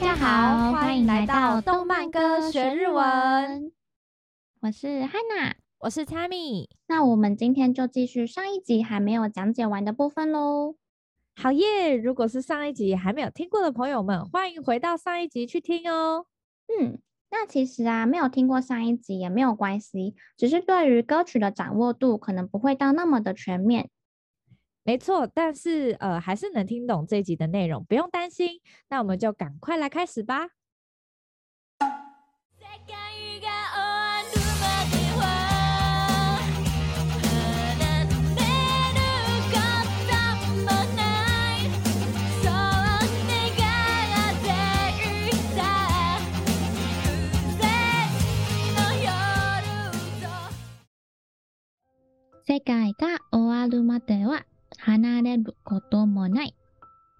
大家好，欢迎来到动漫歌学日文。我是 Hana，我是 Tammy。那我们今天就继续上一集还没有讲解完的部分喽。好耶！如果是上一集还没有听过的朋友们，欢迎回到上一集去听哦。嗯，那其实啊，没有听过上一集也没有关系，只是对于歌曲的掌握度可能不会到那么的全面。没错，但是呃，还是能听懂这一集的内容，不用担心。那我们就赶快来开始吧。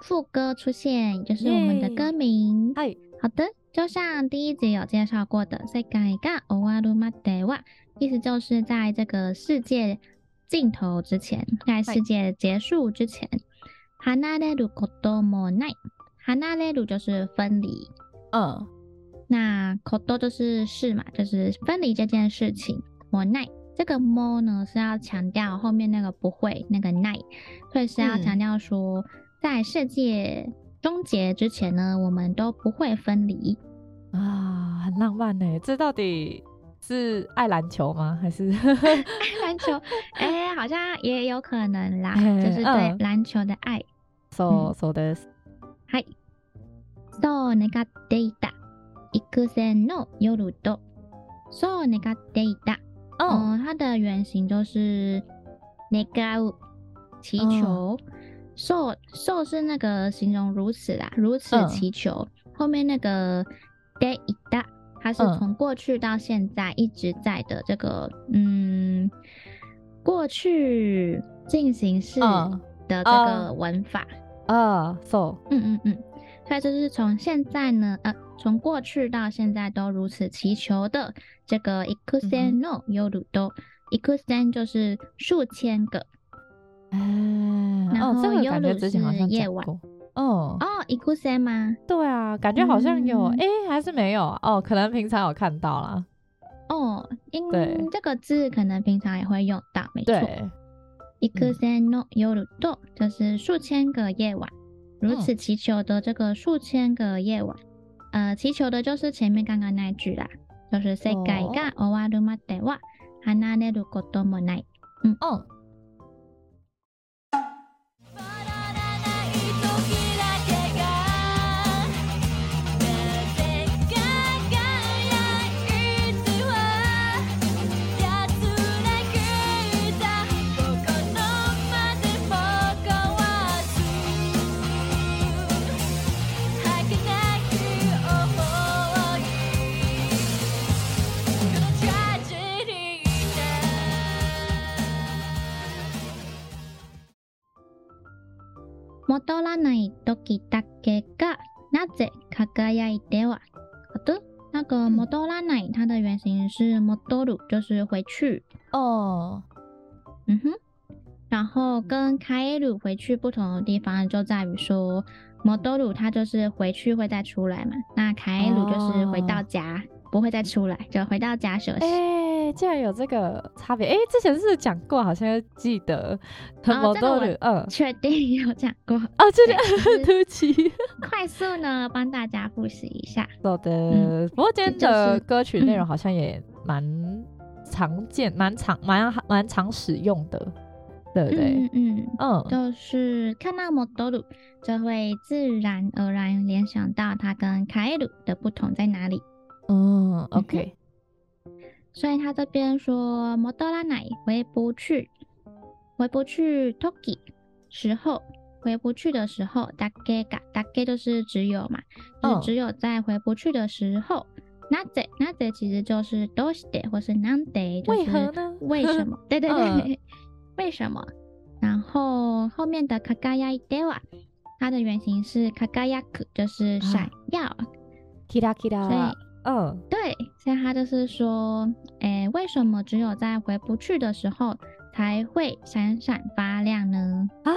副歌出现，就是我们的歌名。嗨，好的，就像第一集有介绍过的，世界が终わるまでは，意思就是在这个世界尽头之前，在世界结束之前，离れることもない。离れる就是分离，嗯，那こと就是事嘛，就是分离这件事情，もない。这个 more 呢是要强调后面那个不会那个奈，所以是要强调说， 在世界终结之前呢，我们都不会分离啊，很浪漫呢。这到底是爱篮球吗？还是爱篮球？哎，好像也有可能啦，就是对篮球的爱。そうそうです。はい。そう愿っていた几千の夜と。そう愿っていた。哦，它的原型就是愿う祈求，そ うそう是那个形容如此啦，如此祈求。嗯、后面那个でいた，它是从过去到现在一直在的这个嗯过去进行式的这个文法啊，so 嗯嗯嗯，所以就是从现在呢，呃，从过去到现在都如此祈求的。这个几千の夜と，几千就是数千个， 嗯，然后夜是夜晚，哦哦，几千吗？对啊，感觉好像有，哎，还是没有哦，可能平常有看到啦。哦，因为这个字可能平常也会用到，没错。几千の夜と就是数千个夜晚，如此祈求的这个数千个夜晚，呃，祈求的就是前面刚刚那句啦。就是世界が终わるまでは离れることもない。嗯。哦 戻らない时だけがなぜ辉いては？好的，那个戻らない，它的原型是戻る，就是回去哦。嗯哼，然后跟帰る回去不同的地方就在于说，戻る它就是回去会再出来嘛，那帰る就是回到家、哦、不会再出来，就回到家休息。欸 竟然有这个差别！哎、欸，之前是讲过？好像记得。哦，这个我确定有讲过。哦，这个 对不起。快速呢，帮大家复习一下。好的、嗯。不过今天的歌曲内容好像也蛮常见、蛮、嗯、常、蛮蛮常使用的，对不对？嗯嗯嗯。就是看到戻る，就会自然而然联想到它跟帰る的不同在哪里。嗯，OK。所以他这边说戻らない回不去，回不去时时候，回不去的时候，だけがだけ就是只有嘛，就是只有在回不去的时候，なぜなぜ其实就是どうして或是なんで，为何呢？为什么？对对对，嗯、为什么？然后后面的辉いては，它的原型是辉く，就是闪耀，キラキラ。 嗯，对，所以他就是说，诶，为什么只有在回不去的时候才会闪闪发亮呢？啊，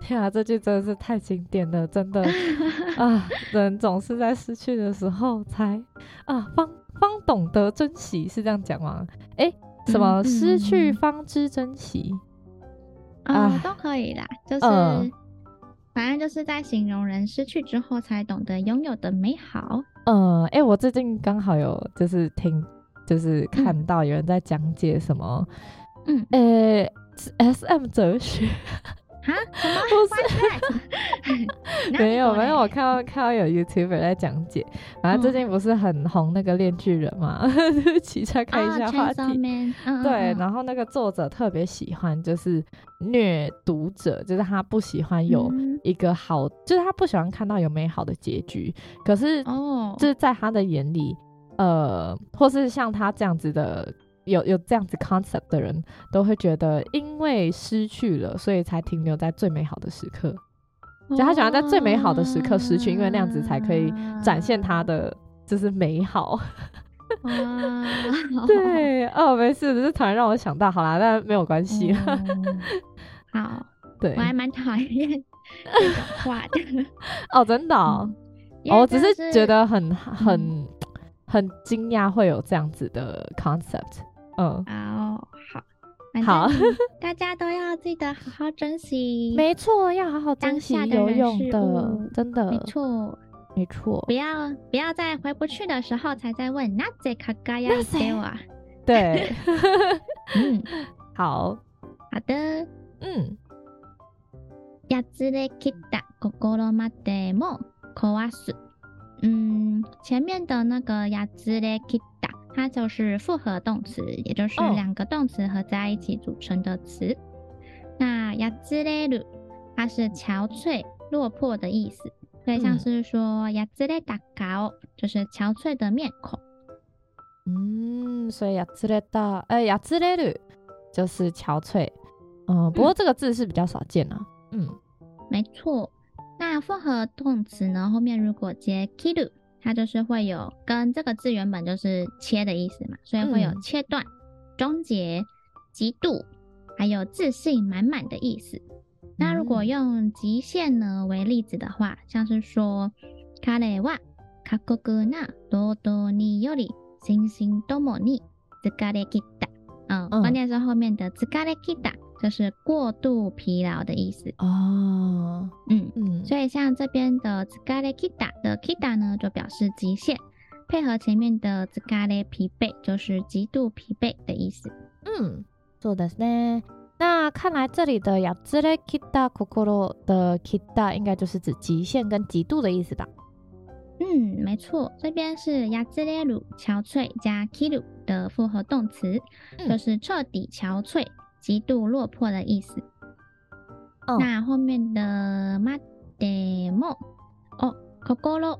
天啊，这句真的是太经典了，真的 啊，人总是在失去的时候才啊方方懂得珍惜，是这样讲吗？哎、欸，什么失去方知珍惜、啊？都可以啦，就是、呃、反正就是在形容人失去之后才懂得拥有的美好。嗯、呃，哎、欸，我最近刚好有就是听，就是看到有人在讲解什么，嗯，呃、欸、，SM 哲学。啊？不是，没有没有，我看到看到有 YouTuber 在讲解，反正最近不是很红那个恋巨人嘛，对不起，岔开一下话题。Oh, 对，然后那个作者特别喜欢就是虐读者，就是他不喜欢有一个好，嗯、就是他不喜欢看到有美好的结局。可是哦，就是在他的眼里，呃，或是像他这样子的。有有这样子 concept 的人都会觉得，因为失去了，所以才停留在最美好的时刻。就他喜欢在最美好的时刻失去，因为那样子才可以展现他的就是美好。对，哦，没事，只是突然让我想到，好啦，但没有关系。好，对，我还蛮讨厌这种话的。哦，真的，哦，我只是觉得很很很惊讶会有这样子的 concept。嗯，哦好，好，大家都要记得好好珍惜。没错，要好好珍惜游泳的，真的，没错，没错。不要不要在回不去的时候才在问那这卡嘎呀给我。对，嗯，好好的，嗯。やつれきた心までも壊す。嗯，前面的那个やつれきた。它就是复合动词，也就是两个动词合在一起组成的词。Oh. 那やつれる，它是憔悴、落魄的意思，所以像是说やつれた颜，就是憔悴的面孔。嗯，所以やつれた，呃，やつれる就是憔悴。嗯，不过这个字是比较少见啊。 嗯，没错。那复合动词呢，后面如果接切る。它就是会有跟这个字原本就是切的意思嘛，所以会有切断、终结、极度，还有自信满满的意思。那如果用极限呢为例子的话，像是说，彼は过酷な労働により心身ともに疲れ切った。嗯，关键是后面的疲れ切った。 就是过度疲劳的意思哦，嗯嗯，所以像这边的疲れ切った的 kita 呢，就表示极限，配合前面的疲れ疲惫，就是极度疲惫的意思。嗯，そうですね。那看来这里的やつれ切った心的 kita 应该就是指极限跟极度的意思吧？嗯，没错，这边是やつれる憔悴加切る的复合动词，嗯、就是彻底憔悴。 极度落魄的意思。Oh. 那后面的までも哦心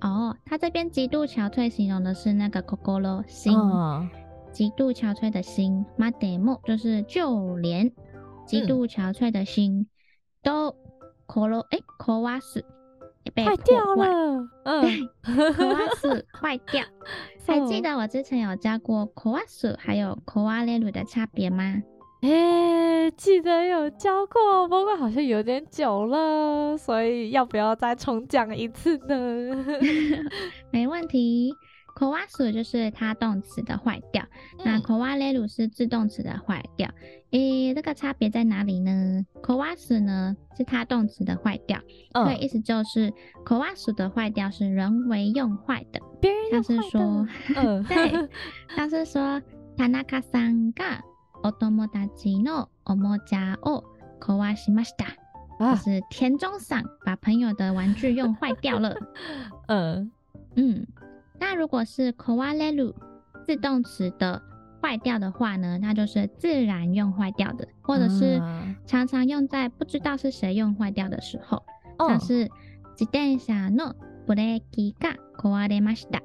哦，他这边极度憔悴形容的是那个心心，极、oh. 度憔悴的心。までも就是就连极度憔悴的心都心哎壊す 被坏掉了，嗯，壊す坏掉。还记得我之前有教过壊す还有壊れる的差别吗？诶、欸，记得有教过，不过好像有点久了，所以要不要再重讲一次呢？没问题。 壊す就是它动词的坏掉，嗯、那壊れる是自动词的坏掉。诶、欸，这个差别在哪里呢？壊す呢是它动词的坏掉，所以、嗯、意思就是壊す的坏掉是人为用坏的，别人用坏的。像是说，嗯，对，像是说田中さんがお友达のおもちゃを壊しました，啊、就是田中さん把朋友的玩具用坏掉了。嗯嗯。 那如果是壊れる自动词的坏掉的话呢，那就是自然用坏掉的，或者是常常用在不知道是谁用坏掉的时候，嗯、像是自転车のブレーキが壊れました，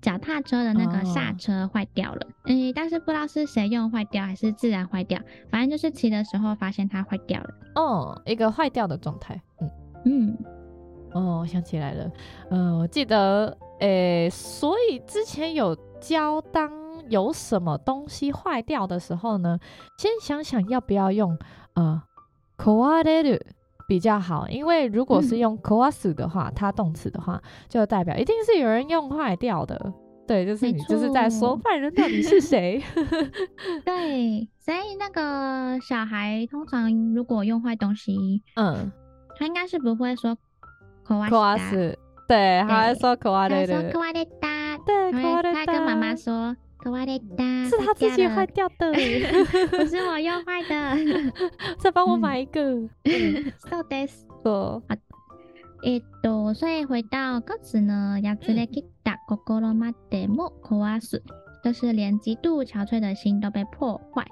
脚踏车的那个刹车坏掉了，嗯，但是不知道是谁用坏掉还是自然坏掉，反正就是骑的时候发现它坏掉了，哦，一个坏掉的状态，嗯嗯，哦，我想起来了，嗯，我记得。 诶、欸，所以之前有教，当有什么东西坏掉的时候呢，先想想要不要用呃，壊れる 比较好，因为如果是用壊す的话，它动词的话，就代表一定是有人用坏掉的。对，就是你就是在说坏人到底是谁？对，所以那个小孩通常如果用坏东西，嗯，他应该是不会说壊す， 对，他会说壊れる，他说壊れた，对，壊れた，他跟妈妈说壊れた，是他自己坏掉的，不是我用坏的，再帮我买一个，そうです。えっと，所以回到歌词呢，やつれきた心までも壊す，就是连极度憔悴的心都被破坏。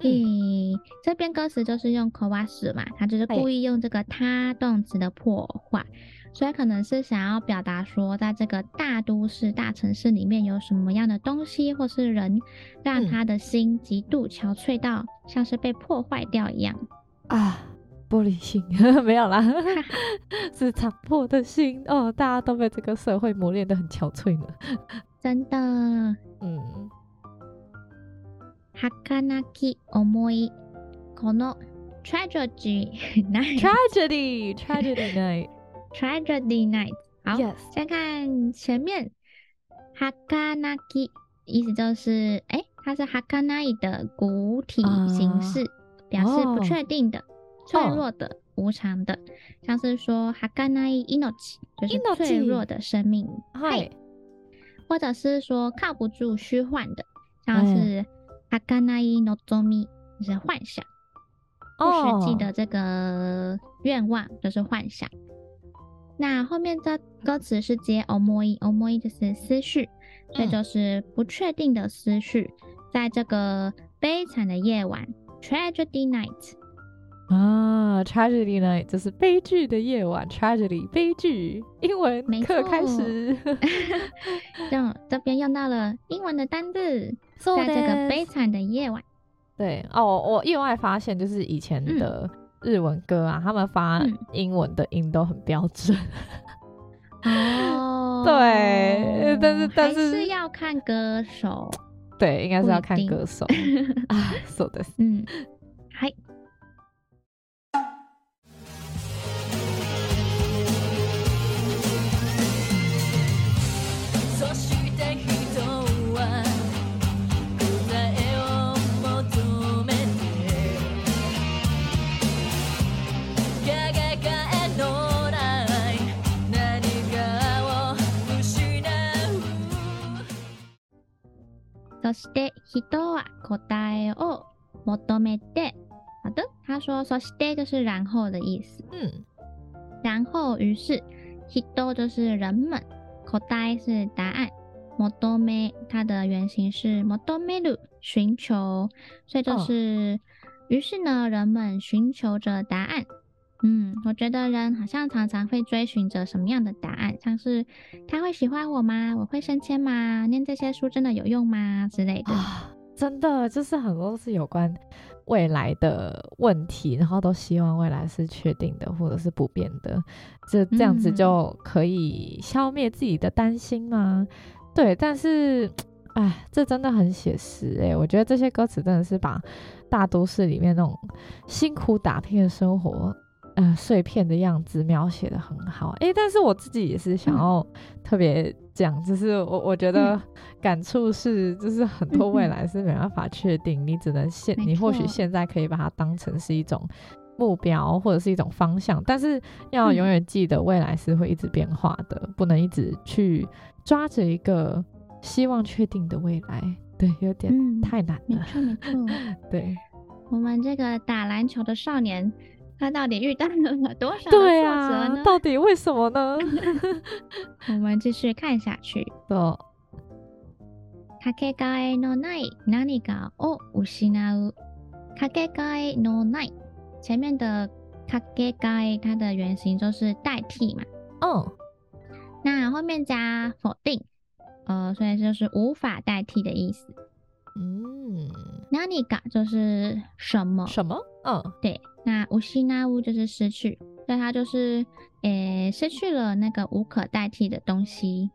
嗯，这边歌词就是用壊す嘛，他就是故意用这个他动词的破坏，所以可能是想要表达说，在这个大都市、大城市里面有什么样的东西或是人，让他的心极度憔悴到像是被破坏掉一样啊。玻璃心 没有啦，是残破的心哦。大家都被这个社会磨练得很憔悴呢，真的。嗯。儚き思いこの tragedy night，tragedy tragedy night tragedy night。好，yes. 先看前面。儚き意思就是，哎、欸，它是儚い的古体形式，uh, 表示不确定的。Oh. 脆弱的、oh. 无常的，像是说はかない命，就是脆弱的生命，嗨，或者是说靠不住、虚幻的，像是 はかないのぞみ，就是幻想，不实际的这个愿望就是幻想。Oh. 那后面的歌词是接思い，思い就是思绪，这就是不确定的思绪，在这个悲惨的夜晚，tragedy night。 啊，tragedy night 就是悲剧的夜晚，tragedy 悲剧，英文课开始。这这边用到了英文的单字，在这个悲惨的夜晚。对哦，我意外发现，就是以前的日文歌啊，嗯、他们发英文的音都很标准。哦，对，但是但是是要看歌手，对，应该是要看歌手。啊，说的是，嗯，そして人は答えを求めて，好的，他说そして就是然后的意思，嗯，然后于是人就是人们，答え是答案，求め它的原型是求める寻求，所以就是于、哦、是呢，人们寻求着答案。嗯，我觉得人好像常常会追寻着什么样的答案，像是他会喜欢我吗？我会升迁吗？念这些书真的有用吗？之类的。啊，真的就是很多是有关未来的问题，然后都希望未来是确定的或者是不变的，这这样子就可以消灭自己的担心吗？嗯、对，但是，哎，这真的很写实哎、欸，我觉得这些歌词真的是把大都市里面那种辛苦打拼的生活。呃，碎片的样子描写的很好，诶、欸，但是我自己也是想要特别讲，就是我我觉得感触是，就是很多未来是没办法确定，你只能现，你或许现在可以把它当成是一种目标或者是一种方向，但是要永远记得未来是会一直变化的，不能一直去抓着一个希望确定的未来，对，有点太难了。没错没错，对，我们这个打篮球的少年。他到底遇到了多少挫折呢？对啊，到底为什么呢？我们继续看下去。哦。かけがえのない何かを失う。かけがえのない，前面的かけがえ，它的原型就是代替嘛。哦。那后面加否定，呃，所以就是无法代替的意思。 嗯。何か就是什么？什么？嗯，对。那无失う就是失去，所以它就是，诶、欸，失去了那个无可代替的东西，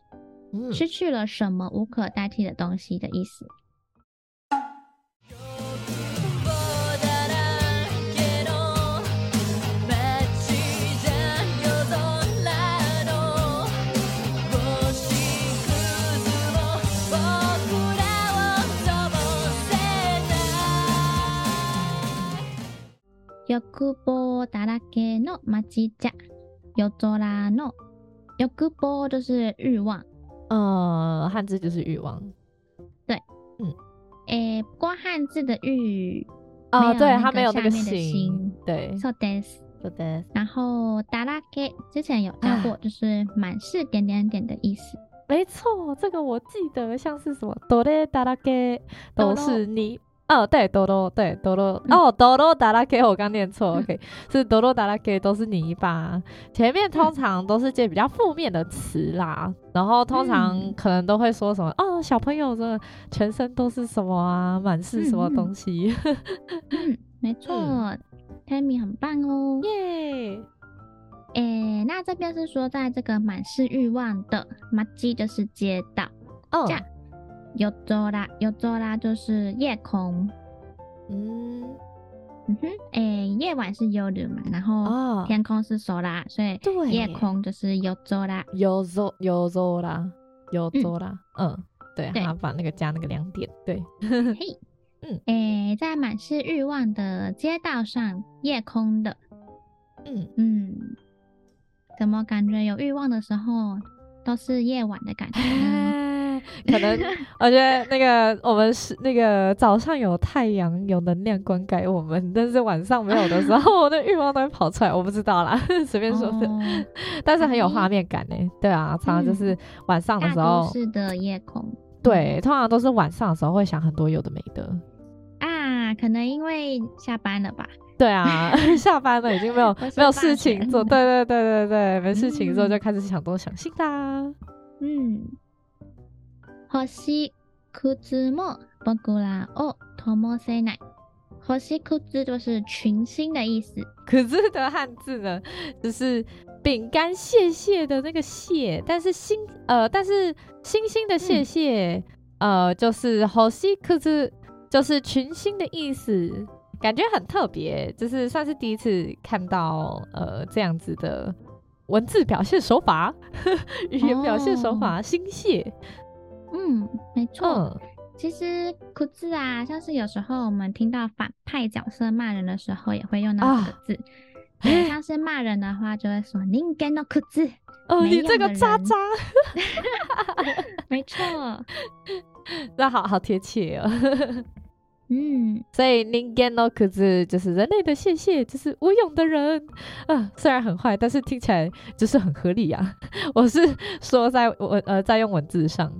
嗯，失去了什么无可代替的东西的意思。欲望だらけの街じゃ。夜空の欲望就是欲望，呃，汉字就是欲望。对，嗯，诶，不过汉字的欲，哦，对，它没有那个心，对。そうです。そうです。然后だらけ之前有教过，就是满是点点点的意思。没错，这个我记得像是什么，どれだらけ都是你。 哦，对，多多，对，多多，哦，多多达拉 K，我刚念错，OK，是多多达拉 K，都是泥巴。前面通常都是些比较负面的词啦，然后通常可能都会说什么，哦，小朋友的全身都是什么啊，满是什么东西。嗯，没错，Tammy 很棒哦，耶。诶，那这边是说，在这个满是欲望的马基就是街道哦。夜空，夜空就是夜空。嗯嗯哼，诶、欸，夜晚是夜嘛，然后天空是空，所以夜空就是夜空。夜空，夜空，夜空。嗯，对，他把那个加那个两点，对。嘿，嗯，诶、欸，在满是欲望的街道上，夜空的。嗯嗯，怎么感觉有欲望的时候都是夜晚的感觉呢？可能 我觉得那个我们是那个早上有太阳有能量灌溉我们，但是晚上没有的时候，我的欲望都会跑出来。我不知道啦，随便说的，哦、但是很有画面感呢。对啊，常常就是晚上的时候，是的夜空。对，通常都是晚上的时候会想很多有的没的啊，可能因为下班了吧？对啊，下班了已经没有没有事情做，对对对对对，没事情做就开始想东想西啦，嗯。星屑も仆らを灯せない。星屑就是群星的意思。可是的汉字呢，就是饼干屑屑的那个屑，但是星呃，但是星星的屑屑，嗯、呃，就是星屑，就是群星的意思，感觉很特别，就是算是第一次看到呃这样子的文字表现手法，语言表现手法，哦、星屑。 嗯，没错。嗯、其实“哭字”啊，像是有时候我们听到反派角色骂人的时候，也会用到这个字。啊、像 是骂人的话，就会说“人间の裤子”。哦，你这个渣渣。没错，那好好贴切哦。嗯，所以“人间の裤子”就是人类的谢谢，就是无用的人。啊，虽然很坏，但是听起来就是很合理啊。我是说在我呃在用文字上。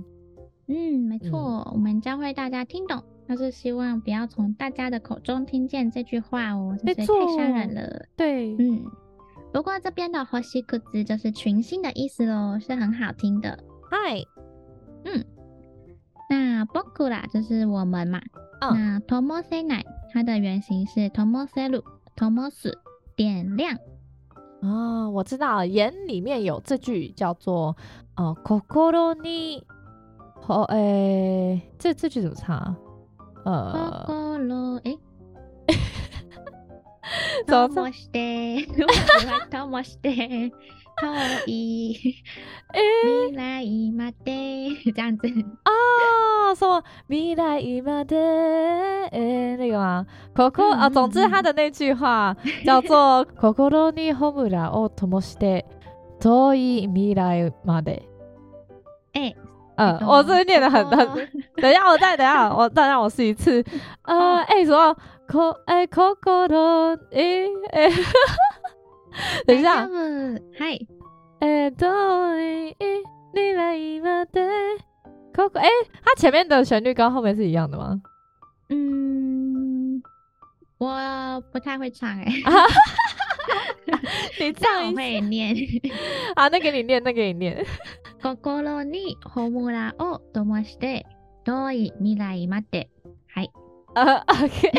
嗯，没错，嗯、我们教会大家听懂，但是希望不要从大家的口中听见这句话哦，这太伤人了。对，嗯，不过这边的“星屑”就是群星的意思喽，是很好听的。嗨，嗯，那“仆ら”就是我们嘛。哦、那“灯せない”它的原型是“灯せる”，“灯す”点亮。哦，我知道，眼里面有这句叫做“呃，心に”。 哦，哎、欸，这这句怎么唱？呃，哎，怎么唱？哎，未来まで这样子啊？什么未来まで？哎，那个吗？心啊，总之他的那句话叫做“心に炎を灯して远い未来まで”。哎。 嗯，我这边念的很很，等一下，我再等一下，我再让我试一次。呃，哎、欸，什么？可哎可可的哎哎，等一下，嗨，哎，对，你来吗的？可可，哎，它前面的旋律跟后面是一样的吗？嗯，我不太会唱哎、欸。你这样会念啊？那给你念，那给你念。心に炎を灯して远い未来まで。はい。呃，OK。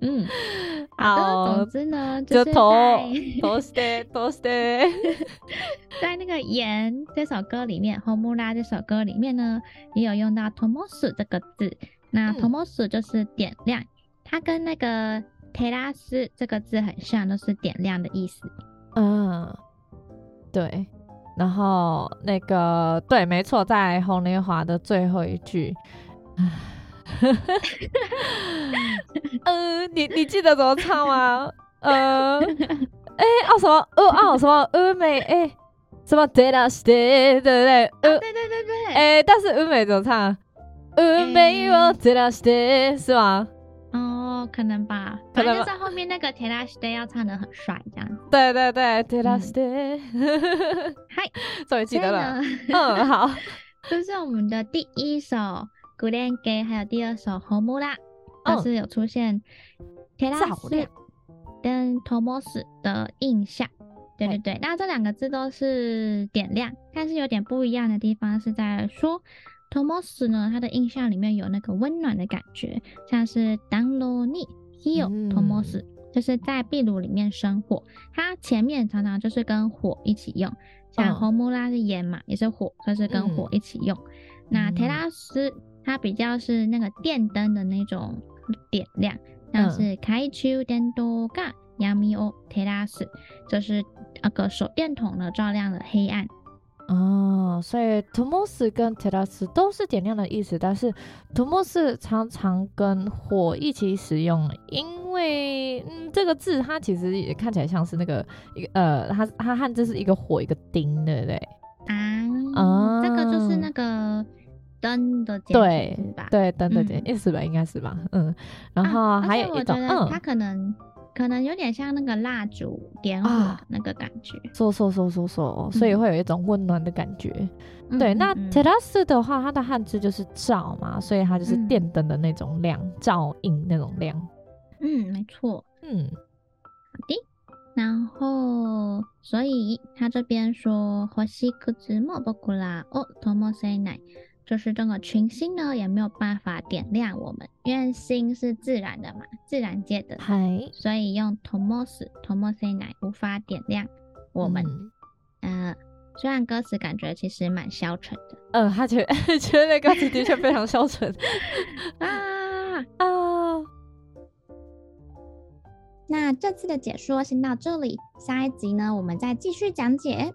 嗯，好。总之呢，就是在都是都是在那个炎这首歌里面，炎这首歌里面呢，也有用到灯す这个字。那灯す就是点亮，它跟那个。テラス这个字很像，都是点亮的意思。嗯，对。然后那个对，没错，在红莲华的最后一句，嗯，你你记得怎么唱吗？呃，哎、欸，哦什么？呃哦什么？呃美哎，什么？对啦，对对对，呃，对对对对，哎，但是呃美怎么唱？呃美我对啦，对是吗？哦，可能吧，可能就是后面那个 Terrace Day 要唱的很帅，这样。对对对，Terrace Day，嗨，终于记得了。嗯，好，这是我们的第一首 Gurenge，还有第二首 Homura，都是有出现 Terrace 跟 Tomos 的印象。对对对，那这两个字都是点亮，但是有点不一样的地方是在说。Tomos 呢，它的印象里面有那个温暖的感觉，像是 Danro ni hio Tomos，就是在壁炉里面生火。它前面常常就是跟火一起用，像 Homura 是烟嘛，也是火，就是跟火一起用。嗯、那 Terrace 它比较是那个电灯的那种点亮，像是 Kaichu Dendo ga Yami o Terrace，就是那个手电筒呢照亮了黑暗。哦，所以 Tomos 跟 Terrace 都是点亮的意思，但是 Tomos 常常跟火一起使用，因为嗯，这个字它其实也看起来像是那个一个呃，它它汉字是一个火一个丁，对不对？啊啊，这个就是那个灯的简对是吧？对，灯的简意思吧，应该是吧？嗯，然后还有一种，嗯，它可能。可能有点像那个蜡烛点火那个感觉，嗖嗖嗖嗖嗖，所以会有一种温暖的感觉。嗯、对，那 Terrace 的话，它的汉字就是照嘛，所以它就是电灯的那种亮，嗯、照映那种亮。嗯，没错。嗯，好的。然后，所以他这边说，星屑も仆らを灯せない。 就是这个群星呢，也没有办法点亮我们，因为星是自然的嘛，自然界的，嗨，所以用 Tomos Tomose 乃无法点亮我们。嗯、呃，虽然歌词感觉其实蛮消沉的，嗯，他觉得 觉得那歌词的确非常消沉啊 啊。那这次的解说先到这里，下一集呢，我们再继续讲解。